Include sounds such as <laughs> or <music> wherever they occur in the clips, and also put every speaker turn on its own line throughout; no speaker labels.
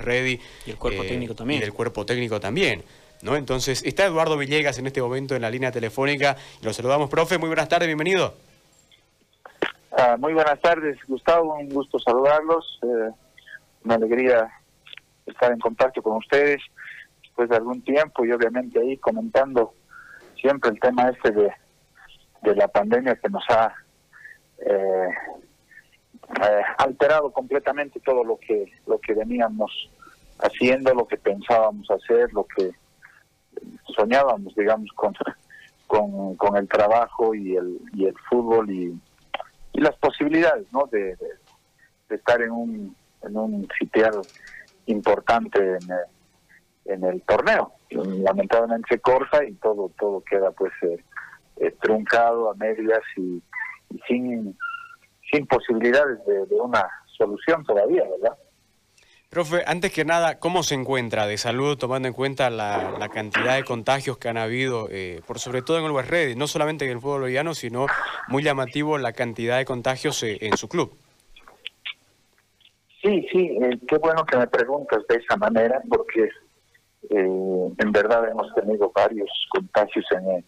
Ready.
Y el cuerpo
eh,
técnico también.
Y del cuerpo técnico también. ¿no? Entonces, está Eduardo Villegas en este momento en la línea telefónica. Y lo saludamos, profe. Muy buenas tardes, bienvenido.
Ah, muy buenas tardes, Gustavo. Un gusto saludarlos. Eh, una alegría estar en contacto con ustedes después de algún tiempo y obviamente ahí comentando siempre el tema este de, de la pandemia que nos ha eh, eh, alterado completamente todo lo que lo que veníamos haciendo, lo que pensábamos hacer, lo que soñábamos, digamos, con, con, el trabajo y el, y el fútbol y, las posibilidades, ¿no? De estar en un, en un sitial importante en el, en el torneo. Lamentablemente se corta y todo todo queda pues eh, eh, truncado a medias y, y sin sin posibilidades de, de una solución todavía, ¿verdad?
Profe, antes que nada, ¿cómo se encuentra de salud tomando en cuenta la, la cantidad de contagios que han habido, eh, por sobre todo en el West Ready, no solamente en el fútbol boliviano, sino muy llamativo la cantidad de contagios eh, en su club?
Sí, sí, eh, qué bueno que me preguntas de esa manera, porque eh, en verdad hemos tenido varios contagios en el-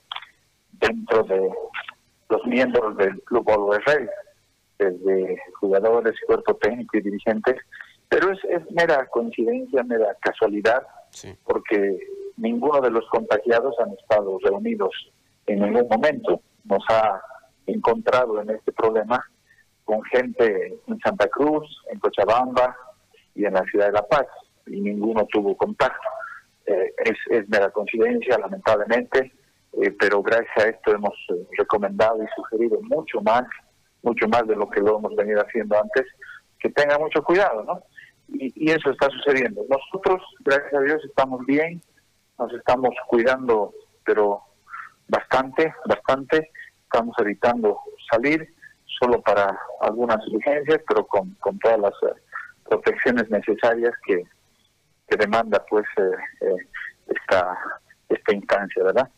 dentro de los miembros del Club Always Ready, desde jugadores, cuerpo técnico y dirigentes, pero es, es mera coincidencia, mera casualidad,
Sí.
porque ninguno de los contagiados han estado reunidos en ningún momento. Nos ha encontrado en este problema con gente en Santa Cruz, en Cochabamba y en la ciudad de La Paz, y ninguno tuvo contacto. Eh, es, es mera coincidencia, lamentablemente, eh, pero gracias a esto hemos eh, recomendado y sugerido mucho más, mucho más de lo que lo hemos venido haciendo antes, que tenga mucho cuidado, ¿no? Y, eso está sucediendo. Nosotros, gracias a Dios, estamos bien, nos estamos cuidando, pero bastante, bastante. Estamos evitando salir solo para algunas urgencias, pero con, con todas las eh, protecciones necesarias que, que demanda pues eh, eh, esta, esta instancia, ¿verdad?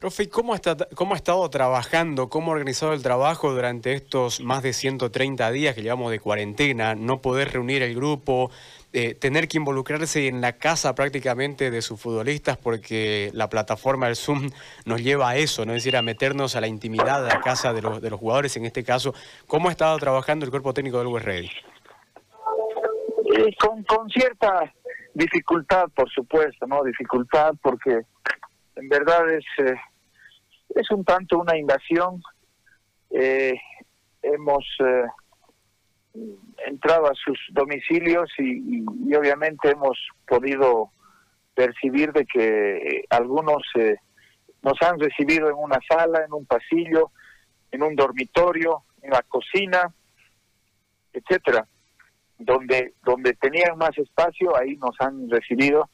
Profe, ¿y ¿cómo, está, ¿cómo ha estado trabajando, cómo ha organizado el trabajo durante estos más de 130 días que llevamos de cuarentena? No poder reunir el grupo, eh, tener que involucrarse en la casa prácticamente de sus futbolistas porque la plataforma del Zoom nos lleva a eso, ¿no? es decir, a meternos a la intimidad de la casa de los, de los jugadores en este caso. ¿Cómo ha estado trabajando el cuerpo técnico del West Ready?
Con, con cierta dificultad, por supuesto, ¿no? Dificultad porque en verdad es, eh, es un tanto una invasión. Eh, hemos eh, entrado a sus domicilios y, y- obviamente hemos podido percibir de que eh, algunos eh, nos han recibido en una sala, en un pasillo, en un dormitorio, en la cocina, etcétera donde donde tenían más espacio ahí nos han recibido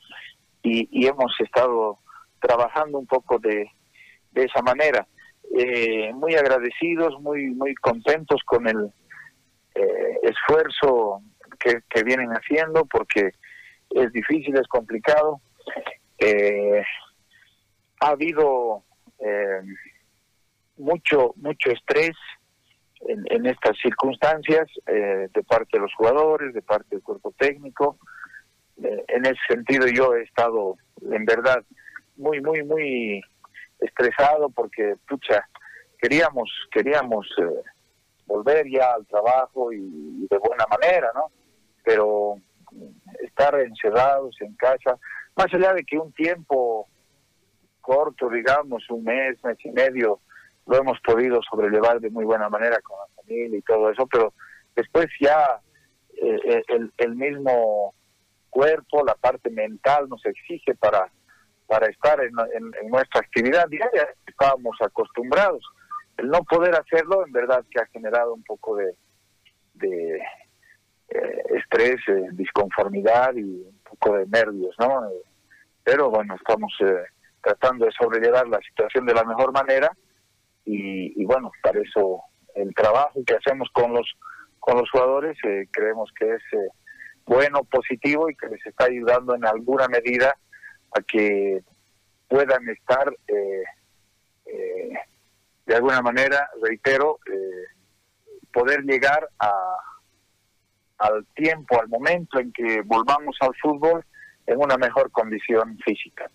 y, y hemos estado trabajando un poco de, de esa manera Eh, muy agradecidos muy muy contentos con el eh, esfuerzo que, que vienen haciendo porque es difícil es complicado Eh, ha habido eh, mucho mucho estrés en, en estas circunstancias eh, de parte de los jugadores, de parte del cuerpo técnico. Eh, en ese sentido yo he estado en verdad muy, muy, muy estresado porque, pucha, queríamos, queríamos eh, volver ya al trabajo y, de buena manera, ¿no? Pero estar encerrados en casa, más allá de que un tiempo corto, digamos, un mes, mes y medio, lo hemos podido sobrellevar de muy buena manera con la familia y todo eso, pero después ya eh, eh, el, el mismo cuerpo, la parte mental nos exige para, para estar en, nuestra actividad diaria, estábamos acostumbrados. El no poder hacerlo, en verdad que ha generado un poco de, eh, estrés, eh, disconformidad y un poco de nervios, ¿no? Pero bueno, estamos eh, tratando de sobrellevar la situación de la mejor manera y, y bueno, para eso el trabajo que hacemos con los con los jugadores eh, creemos que es bueno, positivo y que les está ayudando en alguna medida a que puedan estar eh, eh, de alguna manera, reitero, eh, poder llegar a, al tiempo, al momento en que volvamos al fútbol en una mejor condición física.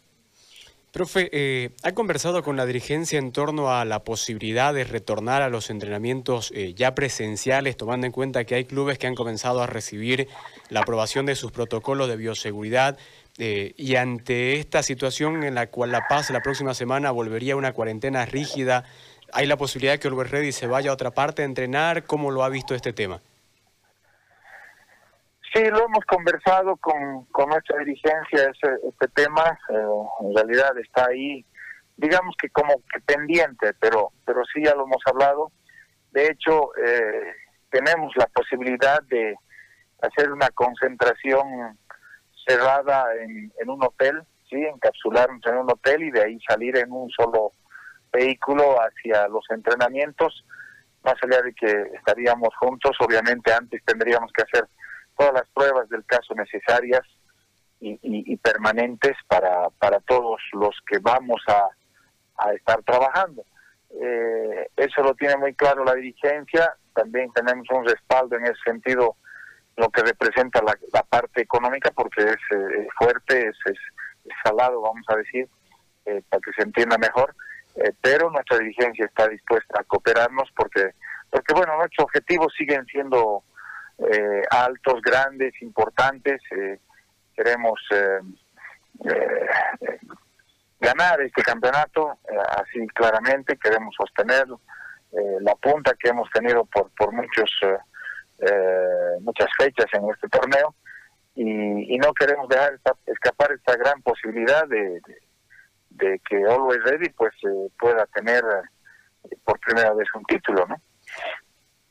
Profe, eh, ¿ha conversado con la dirigencia en torno a la posibilidad de retornar a los entrenamientos eh, ya presenciales, tomando en cuenta que hay clubes que han comenzado a recibir la aprobación de sus protocolos de bioseguridad? Eh, y ante esta situación en la cual La Paz la próxima semana volvería a una cuarentena rígida, ¿hay la posibilidad de que Ready se vaya a otra parte a entrenar? ¿Cómo lo ha visto este tema?
Sí, lo hemos conversado con, con nuestra dirigencia, ese, este tema, eh, en realidad está ahí, digamos que como que pendiente, pero, pero sí ya lo hemos hablado. De hecho, eh, tenemos la posibilidad de hacer una concentración cerrada en, en un hotel, sí, encapsularnos en un hotel y de ahí salir en un solo vehículo hacia los entrenamientos, más allá de que estaríamos juntos, obviamente antes tendríamos que hacer todas las pruebas del caso necesarias y, permanentes para, para todos los que vamos a, a estar trabajando. Eh, eso lo tiene muy claro la dirigencia, también tenemos un respaldo en ese sentido, lo que representa la, la parte económica, porque es eh, fuerte, es, es, salado, vamos a decir, eh, para que se entienda mejor, pero nuestra dirigencia está dispuesta a cooperarnos porque, porque bueno, nuestros objetivos siguen siendo eh, altos, grandes, importantes. Eh, queremos eh, ganar este campeonato, así claramente, queremos sostener la punta que hemos tenido por, por muchos muchas fechas en este torneo y, no queremos dejar escapar esta gran posibilidad de, de, que Always Ready pues pueda tener por primera vez un título, ¿no?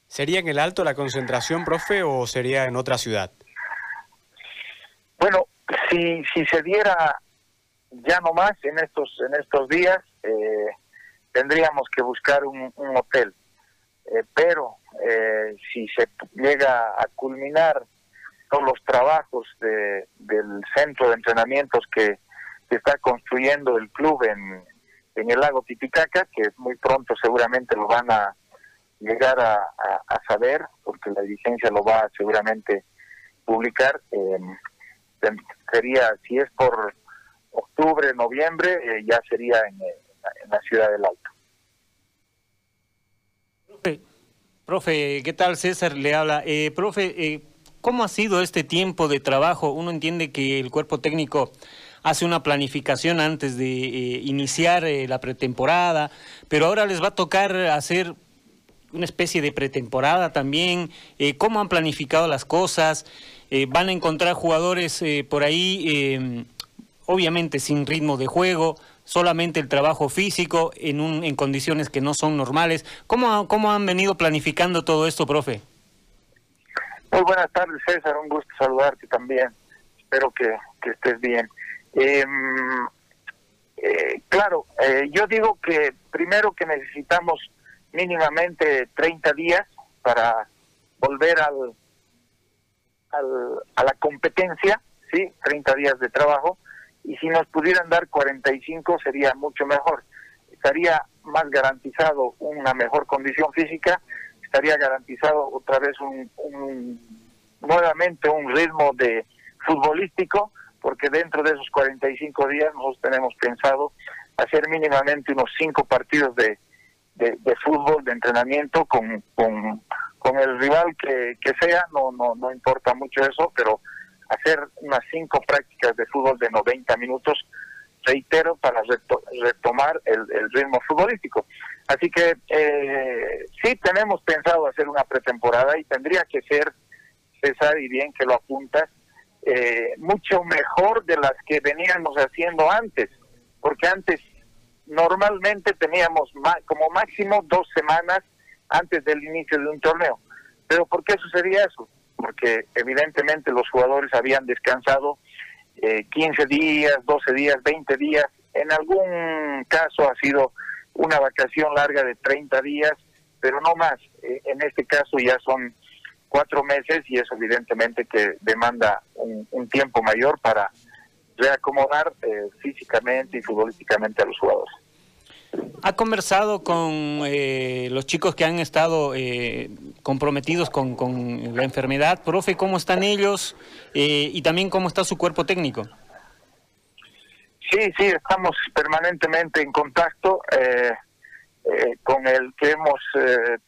¿Sería en el Alto la concentración, profe, o sería en otra ciudad?
Bueno, si, si se diera ya no más en estos, en estos días, eh, tendríamos que buscar un, hotel. Eh, pero eh, si se llega a culminar todos los trabajos de, del centro de entrenamientos que, está construyendo el club en, en el lago Titicaca, que muy pronto seguramente lo van a llegar a, saber, porque la dirigencia lo va a seguramente publicar, sería, si es por octubre, noviembre, eh, ya sería en, la ciudad del Alto.
Profe, ¿qué tal? César le habla. Eh, profe, eh, ¿cómo ha sido este tiempo de trabajo? Uno entiende que el cuerpo técnico hace una planificación antes de iniciar la pretemporada, pero ahora les va a tocar hacer una especie de pretemporada también, eh, cómo han planificado las cosas, eh, van a encontrar jugadores eh, por ahí, obviamente sin ritmo de juego, solamente el trabajo físico en, un, en condiciones que no son normales. ¿Cómo, ¿Cómo han venido planificando todo esto, profe?
Muy buenas tardes, César, un gusto saludarte también. Espero que, que estés bien. Em, claro, yo digo que primero que necesitamos mínimamente 30 días para volver al, a la competencia, ¿sí? 30 días de trabajo, y si nos pudieran dar 45 sería mucho mejor. Estaría más garantizado una mejor condición física, estaría garantizado otra vez un, un nuevamente un ritmo de futbolístico, porque dentro de esos 45 días nosotros tenemos pensado hacer mínimamente unos cinco partidos de, de, fútbol, de entrenamiento con, con, con el rival que, que, sea, no, no, no importa mucho eso, pero hacer unas cinco prácticas de fútbol de 90 minutos, reitero, para retomar el, ritmo futbolístico. Así que eh, sí tenemos pensado hacer una pretemporada y tendría que ser, César, y bien que lo apuntas, eh, mucho mejor de las que veníamos haciendo antes, porque antes normalmente teníamos como máximo dos semanas antes del inicio de un torneo. Pero ¿por qué sucedía eso? Porque evidentemente los jugadores habían descansado eh, 15 días, 12 días, 20 días. En algún caso ha sido una vacación larga de 30 días, pero no más. Eh, en este caso ya son cuatro meses y eso evidentemente que demanda un, un tiempo mayor para reacomodar eh, físicamente y futbolísticamente a los jugadores.
¿Ha conversado con eh, los chicos que han estado eh, comprometidos con, la enfermedad? Profe, ¿cómo están ellos? Eh, y también cómo está su cuerpo técnico.
Sí, sí, estamos permanentemente en contacto eh, eh, con el que hemos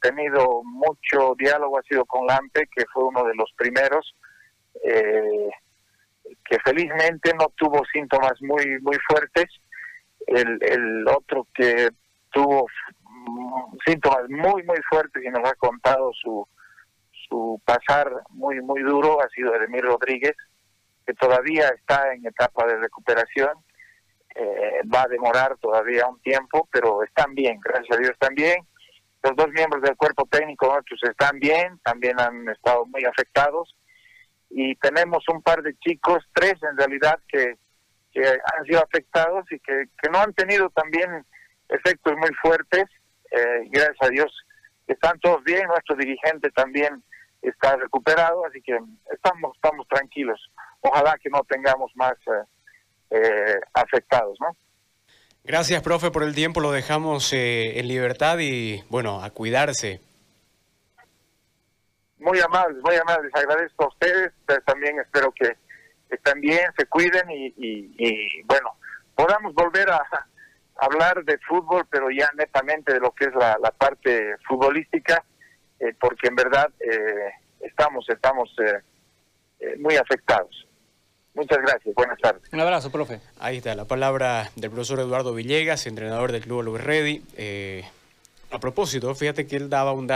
tenido mucho diálogo, ha sido con Lampe, que fue uno de los primeros, que felizmente no tuvo síntomas muy, muy fuertes. El, otro que tuvo síntomas muy, muy fuertes y nos ha contado su, su pasar muy, muy duro ha sido Edemir Rodríguez, que todavía está en etapa de recuperación eh, va a demorar todavía un tiempo, pero están bien, gracias a Dios están bien. Los dos miembros del cuerpo técnico nuestros están bien, también han estado muy afectados. Y tenemos un par de chicos, tres en realidad, que, que han sido afectados y que, que no han tenido también efectos muy fuertes. Eh, gracias a Dios están todos bien, nuestro dirigente también está recuperado, así que estamos, estamos tranquilos. Ojalá que no tengamos más... Eh, eh, afectados, ¿no?
Gracias, profe, por el tiempo. Lo dejamos eh, en libertad y, bueno, a cuidarse.
Muy amables, muy amables. Agradezco a ustedes. también espero que estén bien, se cuiden y, bueno, podamos volver a, <laughs> hablar de fútbol, pero ya netamente de lo que es la, parte futbolística, eh, porque en verdad eh, estamos, estamos muy afectados. Muchas gracias, buenas tardes.
Un abrazo, profe.
Ahí está la palabra del profesor Eduardo Villegas, entrenador del Club Always Ready. Eh, a propósito, fíjate que él daba un dato.